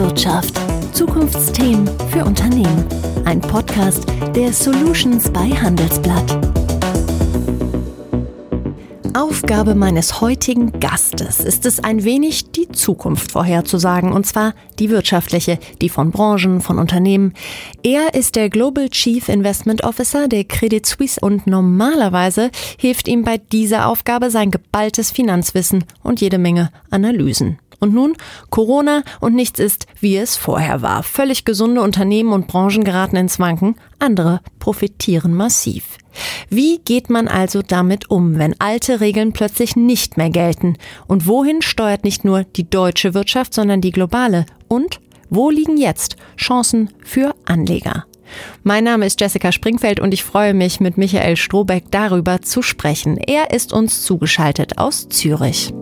Wirtschaft. Zukunftsthemen für Unternehmen. Ein Podcast der Solutions bei Handelsblatt. Aufgabe meines heutigen Gastes ist es ein wenig die Zukunft vorherzusagen, und zwar die wirtschaftliche, die von Branchen, von Unternehmen. Er ist der Global Chief Investment Officer der Credit Suisse und normalerweise hilft ihm bei dieser Aufgabe sein geballtes Finanzwissen und jede Menge Analysen. Und nun Corona und nichts ist, wie es vorher war. Völlig gesunde Unternehmen und Branchen geraten ins Wanken, andere profitieren massiv. Wie geht man also damit um, wenn alte Regeln plötzlich nicht mehr gelten? Und wohin steuert nicht nur die deutsche Wirtschaft, sondern die globale? Und wo liegen jetzt Chancen für Anleger? Mein Name ist Jessica Springfeld und ich freue mich, mit Michael Strohbeck darüber zu sprechen. Er ist uns zugeschaltet aus Zürich.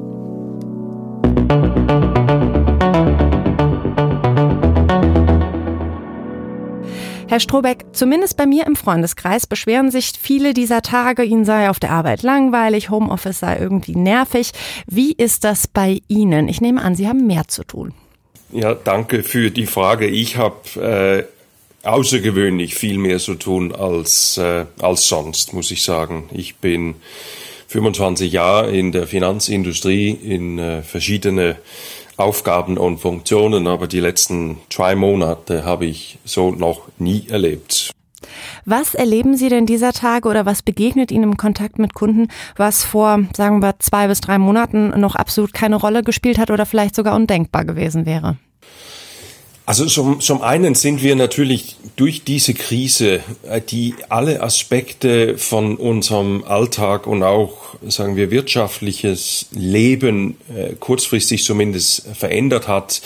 Herr Strohbeck, zumindest bei mir im Freundeskreis beschweren sich viele dieser Tage, ihnen sei auf der Arbeit langweilig, Homeoffice sei irgendwie nervig. Wie ist das bei Ihnen? Ich nehme an, Sie haben mehr zu tun. Ja, danke für die Frage. Ich habe äh, außergewöhnlich viel mehr zu tun als, äh, als sonst, muss ich sagen. Ich bin 25 Jahre in der Finanzindustrie in äh, verschiedene Aufgaben und Funktionen, aber die letzten zwei Monate habe ich so noch nie erlebt. Was erleben Sie denn dieser Tage oder was begegnet Ihnen im Kontakt mit Kunden, was vor, sagen wir, zwei bis drei Monaten noch absolut keine Rolle gespielt hat oder vielleicht sogar undenkbar gewesen wäre? Also zum, zum einen sind wir natürlich durch diese Krise, äh, die alle Aspekte von unserem Alltag und auch, sagen wir, wirtschaftliches Leben äh, kurzfristig zumindest verändert hat,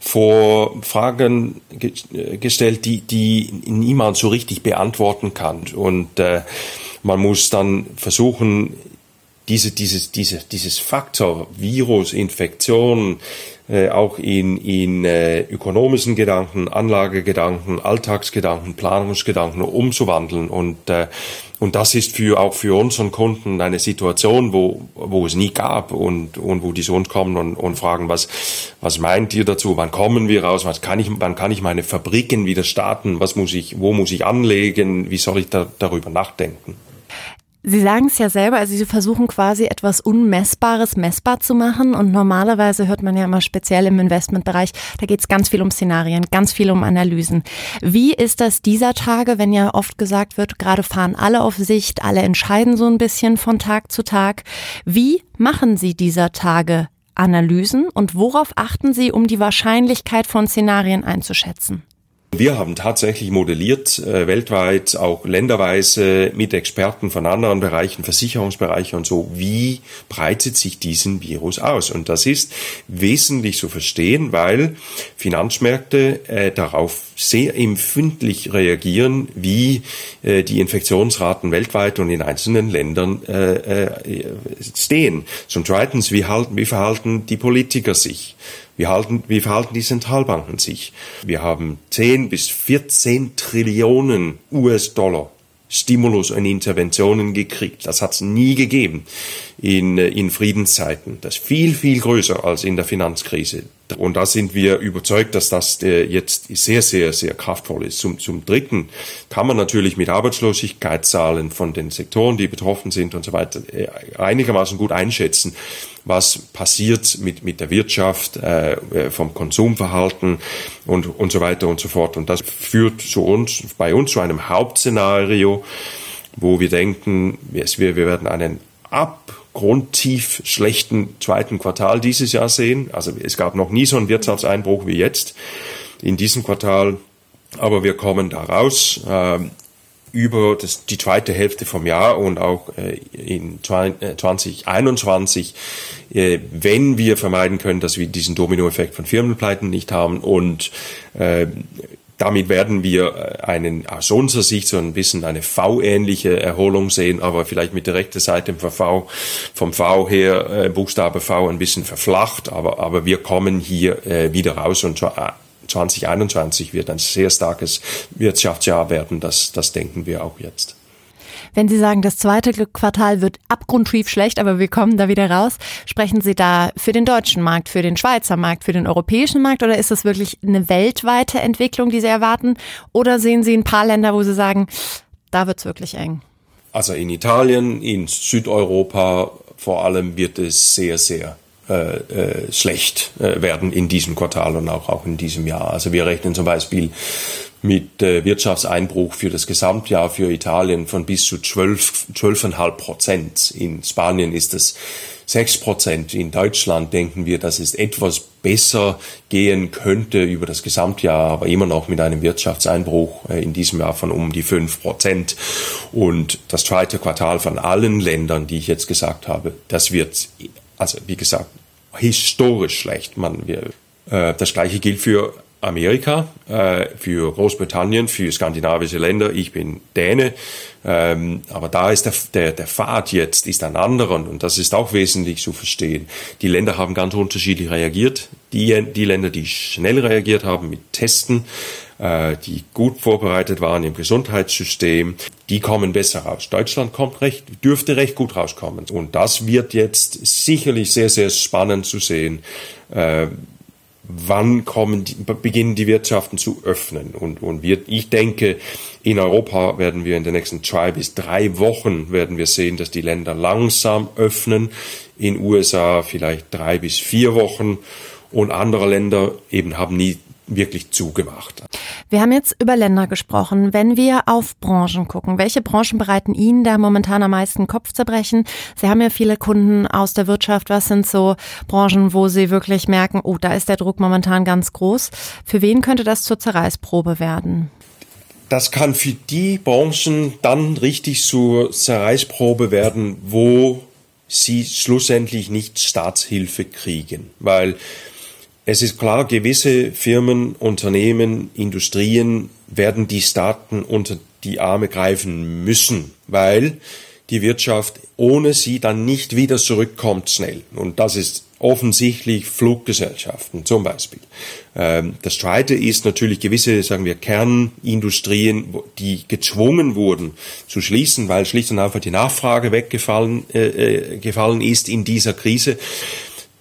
vor Fragen ge äh, gestellt, die, die niemand so richtig beantworten kann. Und äh, man muss dann versuchen, diese, dieses, diese, dieses Faktor Virus, Infektion, äh, auch in, in äh, ökonomischen Gedanken, Anlagegedanken, Alltagsgedanken, Planungsgedanken umzuwandeln. Und, äh, und das ist für, auch für unseren Kunden eine Situation, wo, wo es nie gab und, und wo die zu uns kommen und, und fragen, was, was meint ihr dazu? Wann kommen wir raus? Was kann ich, wann kann ich meine Fabriken wieder starten? Was muss ich, wo muss ich anlegen? Wie soll ich da, darüber nachdenken? Sie sagen es ja selber, also Sie versuchen quasi etwas Unmessbares messbar zu machen und normalerweise hört man ja immer speziell im Investmentbereich, da geht es ganz viel um Szenarien, ganz viel um Analysen. Wie ist das dieser Tage, wenn ja oft gesagt wird, gerade fahren alle auf Sicht, alle entscheiden so ein bisschen von Tag zu Tag. Wie machen Sie dieser Tage Analysen und worauf achten Sie, um die Wahrscheinlichkeit von Szenarien einzuschätzen? Wir haben tatsächlich modelliert, äh, weltweit, auch länderweise mit Experten von anderen Bereichen, Versicherungsbereiche und so, wie breitet sich diesen Virus aus? Und das ist wesentlich zu verstehen, weil Finanzmärkte äh, darauf sehr empfindlich reagieren, wie äh, die Infektionsraten weltweit und in einzelnen Ländern äh, äh, stehen. Zum Zweiten, wie, halten, wie verhalten die Politiker sich? Wie, halten, wie verhalten die Zentralbanken sich? Wir haben 10 bis 14 Trillionen US-Dollar Stimulus und Interventionen gekriegt. Das hat es nie gegeben in, äh, in Friedenszeiten. Das ist viel, viel größer als in der Finanzkrise. Und da sind wir überzeugt, dass das äh, jetzt sehr, sehr, sehr kraftvoll ist. Zum, zum Dritten kann man natürlich mit Arbeitslosigkeitszahlen von den Sektoren, die betroffen sind und so weiter, äh, einigermaßen gut einschätzen, was passiert mit, mit der Wirtschaft, äh, vom Konsumverhalten und, und so weiter und so fort. Und das führt zu uns, bei uns zu einem Hauptszenario, wo wir denken, wir, wir werden einen abgrundtief schlechten zweiten Quartal dieses Jahr sehen. Also es gab noch nie so einen Wirtschaftseinbruch wie jetzt in diesem Quartal. Aber wir kommen da raus. Äh, über das, die zweite Hälfte vom Jahr und auch äh, in 2021, äh, äh, wenn wir vermeiden können, dass wir diesen Dominoeffekt von Firmenpleiten nicht haben und äh, damit werden wir äh, einen, aus unserer Sicht so ein bisschen eine V-ähnliche Erholung sehen, aber vielleicht mit der rechten Seite vom V, vom V her, äh, Buchstabe V ein bisschen verflacht, aber, aber wir kommen hier äh, wieder raus und 2021 wird ein sehr starkes Wirtschaftsjahr werden, das, das denken wir auch jetzt. Wenn Sie sagen, das zweite Quartal wird abgrundtief schlecht, aber wir kommen da wieder raus, sprechen Sie da für den deutschen Markt, für den Schweizer Markt, für den europäischen Markt oder ist das wirklich eine weltweite Entwicklung, die Sie erwarten? Oder sehen Sie ein paar Länder, wo Sie sagen, da wird's wirklich eng? Also in Italien, in Südeuropa vor allem wird es sehr, sehr äh, äh, schlecht äh, werden in diesem Quartal und auch, auch in diesem Jahr. Also wir rechnen zum Beispiel mit äh, Wirtschaftseinbruch für das Gesamtjahr für Italien von bis zu 12, 12,5 Prozent. In Spanien ist es 6 Prozent. In Deutschland denken wir, dass es etwas besser gehen könnte über das Gesamtjahr, aber immer noch mit einem Wirtschaftseinbruch äh, in diesem Jahr von um die 5 Prozent. Und das zweite Quartal von allen Ländern, die ich jetzt gesagt habe, das wird, also wie gesagt, historisch schlecht. Man, wir, äh, das gleiche gilt für Amerika, äh, für Großbritannien, für skandinavische Länder. Ich bin Däne, ähm, aber da ist der, der, der Pfad jetzt ist ein anderer und das ist auch wesentlich zu verstehen. Die Länder haben ganz unterschiedlich reagiert. Die, die Länder, die schnell reagiert haben mit Testen, äh, die gut vorbereitet waren im Gesundheitssystem, die kommen besser raus. Deutschland kommt recht, dürfte recht gut rauskommen. Und das wird jetzt sicherlich sehr, sehr spannend zu sehen. Äh, wann kommen die, beginnen die Wirtschaften zu öffnen. Und, und wir, ich denke, in Europa werden wir in den nächsten zwei bis drei Wochen werden wir sehen, dass die Länder langsam öffnen. In USA vielleicht drei bis vier Wochen. Und andere Länder eben haben nie wirklich zugemacht. Wir haben jetzt über Länder gesprochen. Wenn wir auf Branchen gucken, welche Branchen bereiten Ihnen da momentan am meisten Kopfzerbrechen? Sie haben ja viele Kunden aus der Wirtschaft. Was sind so Branchen, wo Sie wirklich merken, oh, da ist der Druck momentan ganz groß? Für wen könnte das zur Zerreißprobe werden? Das kann für die Branchen dann richtig zur Zerreißprobe werden, wo sie schlussendlich nicht Staatshilfe kriegen. Weil es ist klar, gewisse Firmen, Unternehmen, Industrien werden die Staaten unter die Arme greifen müssen, weil die Wirtschaft ohne sie dann nicht wieder zurückkommt schnell. Und das ist offensichtlich Fluggesellschaften zum Beispiel. Ähm, das Zweite ist natürlich gewisse, sagen wir, Kernindustrien, die gezwungen wurden zu schließen, weil schlicht und einfach die Nachfrage weggefallen äh, äh gefallen ist in dieser Krise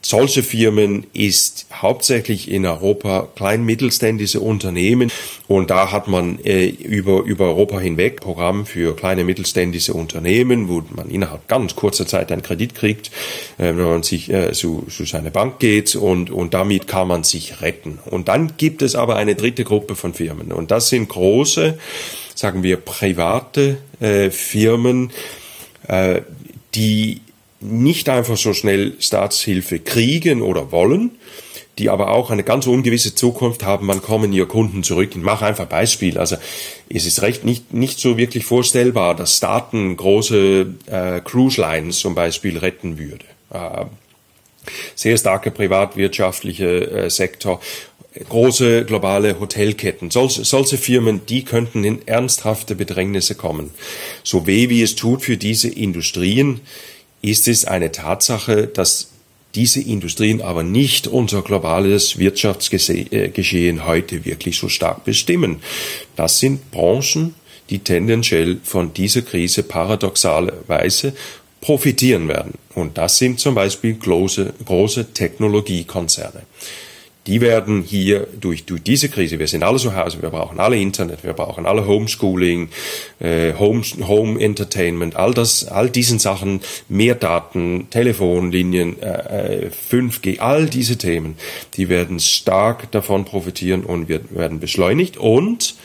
solche Firmen ist hauptsächlich in Europa klein-mittelständische Unternehmen und da hat man äh, über, über Europa hinweg Programm für kleine mittelständische Unternehmen, wo man innerhalb ganz kurzer Zeit einen Kredit kriegt, äh, wenn man sich äh, zu, zu seiner Bank geht und, und damit kann man sich retten. Und dann gibt es aber eine dritte Gruppe von Firmen und das sind große, sagen wir private äh, Firmen, äh, die nicht einfach so schnell Staatshilfe kriegen oder wollen, die aber auch eine ganz ungewisse Zukunft haben, wann kommen ihr Kunden zurück. Ich mache einfach Beispiel. Also es ist recht nicht, nicht so wirklich vorstellbar, dass Staaten große äh, Cruise Lines zum Beispiel retten würde. Äh, sehr starke privatwirtschaftliche äh, Sektor, große globale Hotelketten. Solche, solche Firmen, die könnten in ernsthafte Bedrängnisse kommen. So weh wie es tut für diese Industrien, ist es eine Tatsache, dass diese Industrien aber nicht unser globales Wirtschaftsgeschehen heute wirklich so stark bestimmen. Das sind Branchen, die tendenziell von dieser Krise paradoxalerweise profitieren werden. Und das sind zum Beispiel große, große Technologiekonzerne die werden hier durch, durch diese Krise, wir sind alle zu Hause, wir brauchen alle Internet, wir brauchen alle Homeschooling, äh, Home, Home Entertainment, all das, all diesen Sachen, mehr Daten, Telefonlinien, äh, 5G, äh, all diese Themen, die werden stark davon profitieren und werden beschleunigt und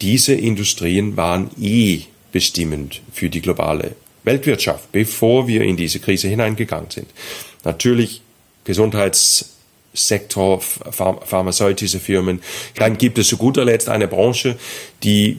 diese Industrien waren eh bestimmend für die globale Weltwirtschaft, bevor wir in diese Krise hineingegangen sind. Natürlich Gesundheits Sektor, pharmazeutische Firmen. Dann gibt es zu guter Letzt eine Branche, die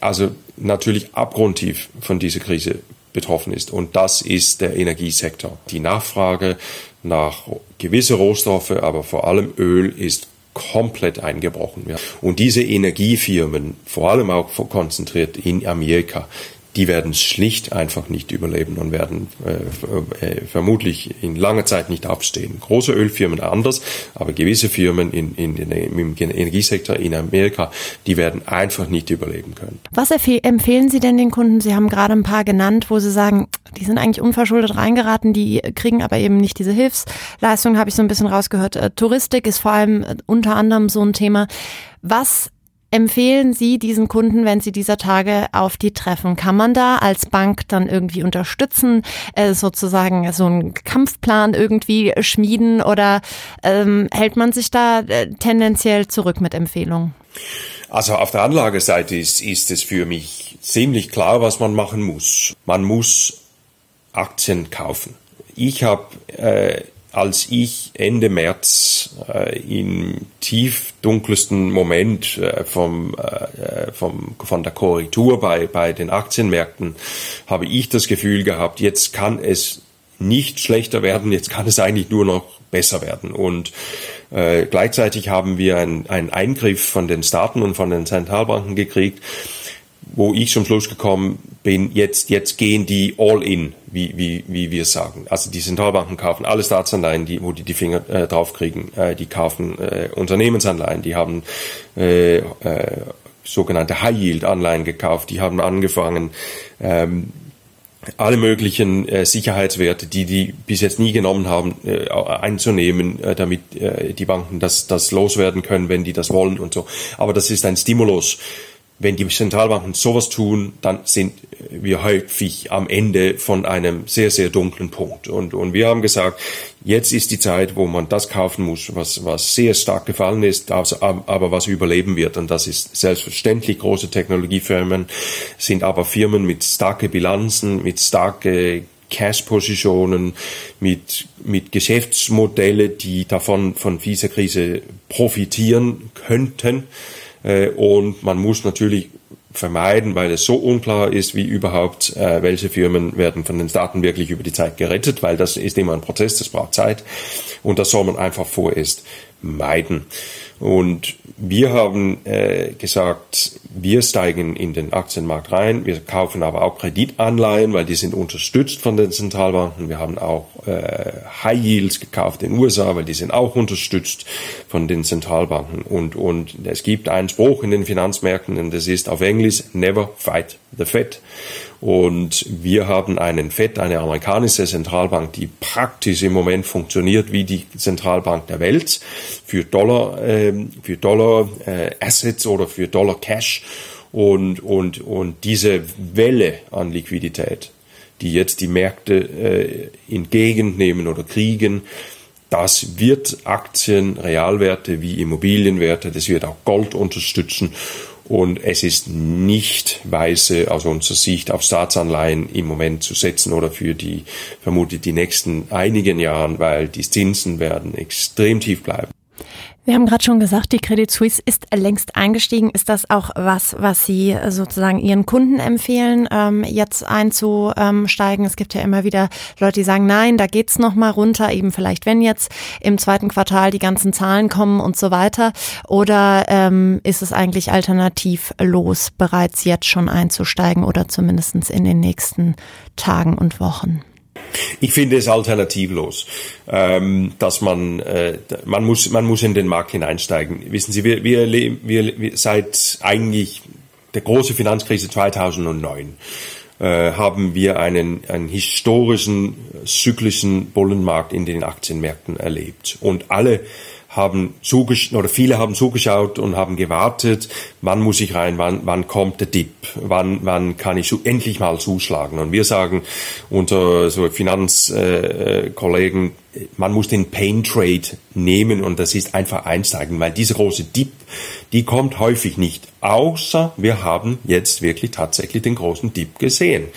also natürlich abgrundtief von dieser Krise betroffen ist. Und das ist der Energiesektor. Die Nachfrage nach gewisse Rohstoffe, aber vor allem Öl ist komplett eingebrochen. Und diese Energiefirmen, vor allem auch konzentriert in Amerika, die werden schlicht einfach nicht überleben und werden äh, äh, vermutlich in langer Zeit nicht aufstehen. Große Ölfirmen anders, aber gewisse Firmen in, in, in, im Energiesektor in Amerika, die werden einfach nicht überleben können. Was empfehlen Sie denn den Kunden? Sie haben gerade ein paar genannt, wo Sie sagen, die sind eigentlich unverschuldet reingeraten, die kriegen aber eben nicht diese Hilfsleistung, habe ich so ein bisschen rausgehört. Äh, Touristik ist vor allem äh, unter anderem so ein Thema. Was empfehlen Sie diesen Kunden, wenn Sie dieser Tage auf die treffen? Kann man da als Bank dann irgendwie unterstützen, äh, sozusagen so einen Kampfplan irgendwie schmieden oder ähm, hält man sich da äh, tendenziell zurück mit Empfehlungen? Also auf der Anlageseite ist, ist es für mich ziemlich klar, was man machen muss. Man muss Aktien kaufen. Ich habe äh, als ich Ende März äh, im tief dunkelsten Moment äh, vom, äh, vom, von der Korrektur bei, bei den Aktienmärkten habe ich das Gefühl gehabt, jetzt kann es nicht schlechter werden, jetzt kann es eigentlich nur noch besser werden. Und äh, gleichzeitig haben wir einen Eingriff von den Staaten und von den Zentralbanken gekriegt, wo ich zum Schluss gekommen bin, jetzt, jetzt gehen die all in, wie, wie, wie wir sagen. Also die Zentralbanken kaufen alle Staatsanleihen, die, wo die die Finger äh, drauf kriegen. Äh, die kaufen äh, Unternehmensanleihen, die haben äh, äh, sogenannte High Yield Anleihen gekauft, die haben angefangen, ähm, alle möglichen äh, Sicherheitswerte, die die bis jetzt nie genommen haben, äh, einzunehmen, äh, damit äh, die Banken das, das loswerden können, wenn die das wollen und so. Aber das ist ein Stimulus wenn die Zentralbanken sowas tun, dann sind wir häufig am Ende von einem sehr, sehr dunklen Punkt. Und, und wir haben gesagt, jetzt ist die Zeit, wo man das kaufen muss, was, was sehr stark gefallen ist, aber was überleben wird. Und das ist selbstverständlich große Technologiefirmen, sind aber Firmen mit starke Bilanzen, mit starke Cash-Positionen, mit, mit Geschäftsmodelle, die davon von dieser Krise profitieren könnten. Äh, und man muss natürlich vermeiden, weil es so unklar ist, wie überhaupt, äh, welche Firmen werden von den Staaten wirklich über die Zeit gerettet, weil das ist immer ein Prozess, das braucht Zeit und das soll man einfach vorerst meiden. Und wir haben äh, gesagt, wir steigen in den Aktienmarkt rein. Wir kaufen aber auch Kreditanleihen, weil die sind unterstützt von den Zentralbanken. Wir haben auch äh, High Yields gekauft in den USA, weil die sind auch unterstützt von den Zentralbanken. Und, und es gibt einen Spruch in den Finanzmärkten, und das ist auf Englisch, never fight the Fed. Und wir haben einen FED, eine amerikanische Zentralbank, die praktisch im Moment funktioniert wie die Zentralbank der Welt für Dollar, äh, für Dollar äh, Assets oder für Dollar Cash. Und, und, und diese Welle an Liquidität, die jetzt die Märkte äh, entgegennehmen oder kriegen, das wird Aktien, Realwerte wie Immobilienwerte, das wird auch Gold unterstützen. Und es ist nicht weise aus unserer Sicht auf Staatsanleihen im Moment zu setzen oder für die vermutlich die nächsten einigen Jahren, weil die Zinsen werden extrem tief bleiben. Wir haben gerade schon gesagt, die Credit Suisse ist längst eingestiegen. Ist das auch was, was Sie sozusagen Ihren Kunden empfehlen, ähm, jetzt einzusteigen? Es gibt ja immer wieder Leute, die sagen, nein, da geht's noch mal runter, eben vielleicht, wenn jetzt im zweiten Quartal die ganzen Zahlen kommen und so weiter. Oder ähm, ist es eigentlich alternativlos, bereits jetzt schon einzusteigen oder zumindestens in den nächsten Tagen und Wochen? Ich finde es alternativlos, ähm, dass man äh, man muss man muss in den Markt hineinsteigen. Wissen Sie, wir wir, wir, seit eigentlich der große Finanzkrise 2009 äh, haben wir einen, einen historischen zyklischen Bullenmarkt in den Aktienmärkten erlebt und alle haben zugeschaut, oder viele haben zugeschaut und haben gewartet, wann muss ich rein, wann, wann kommt der Dip, wann, wann kann ich so endlich mal zuschlagen. Und wir sagen unter so Finanzkollegen, äh, man muss den Pain Trade nehmen und das ist einfach einsteigen, weil diese große Dip, die kommt häufig nicht, außer wir haben jetzt wirklich tatsächlich den großen Dip gesehen.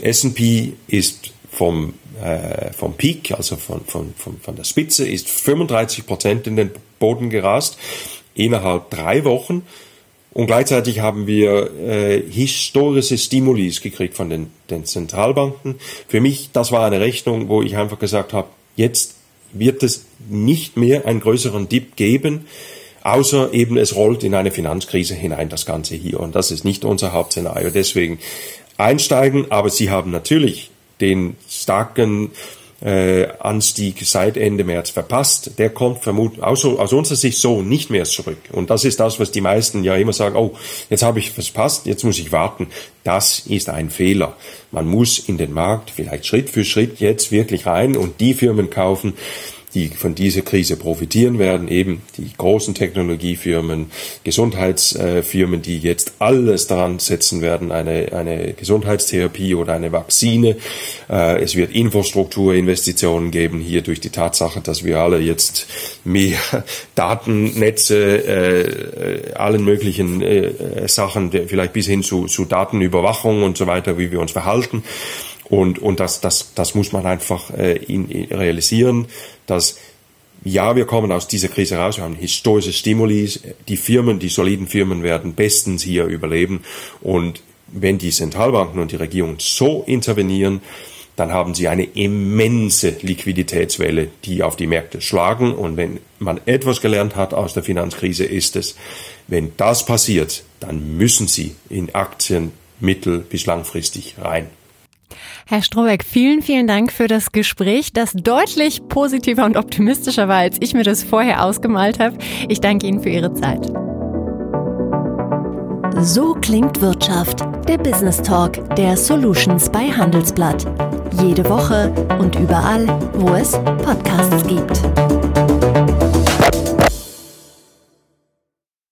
S&P ist vom äh, vom Peak, also von, von, von, von der Spitze, ist 35 Prozent in den Boden gerast innerhalb drei Wochen. Und gleichzeitig haben wir äh, historische Stimulis gekriegt von den, den Zentralbanken. Für mich, das war eine Rechnung, wo ich einfach gesagt habe, jetzt wird es nicht mehr einen größeren Dip geben, außer eben es rollt in eine Finanzkrise hinein, das Ganze hier. Und das ist nicht unser Hauptszenario. Deswegen einsteigen, aber sie haben natürlich den starken äh, Anstieg seit Ende März verpasst, der kommt vermutlich aus, aus unserer Sicht so nicht mehr zurück. Und das ist das, was die meisten ja immer sagen, oh, jetzt habe ich verpasst, jetzt muss ich warten. Das ist ein Fehler. Man muss in den Markt vielleicht Schritt für Schritt jetzt wirklich rein und die Firmen kaufen, die von dieser Krise profitieren werden, eben die großen Technologiefirmen, Gesundheitsfirmen, die jetzt alles daran setzen werden, eine, eine Gesundheitstherapie oder eine Vakzine. Äh, es wird Infrastrukturinvestitionen geben, hier durch die Tatsache, dass wir alle jetzt mehr Datennetze, äh, allen möglichen äh, Sachen, vielleicht bis hin zu, zu Datenüberwachung und so weiter, wie wir uns verhalten. Und, und das, das, das muss man einfach äh, in, in realisieren, dass ja, wir kommen aus dieser Krise raus, wir haben historische Stimuli, die Firmen, die soliden Firmen werden bestens hier überleben. Und wenn die Zentralbanken und die Regierung so intervenieren, dann haben sie eine immense Liquiditätswelle, die auf die Märkte schlagen. Und wenn man etwas gelernt hat aus der Finanzkrise, ist es, wenn das passiert, dann müssen sie in Aktien mittel- bis langfristig rein. Herr Strohbeck, vielen, vielen Dank für das Gespräch, das deutlich positiver und optimistischer war, als ich mir das vorher ausgemalt habe. Ich danke Ihnen für Ihre Zeit. So klingt Wirtschaft, der Business Talk der Solutions bei Handelsblatt. Jede Woche und überall, wo es Podcasts gibt.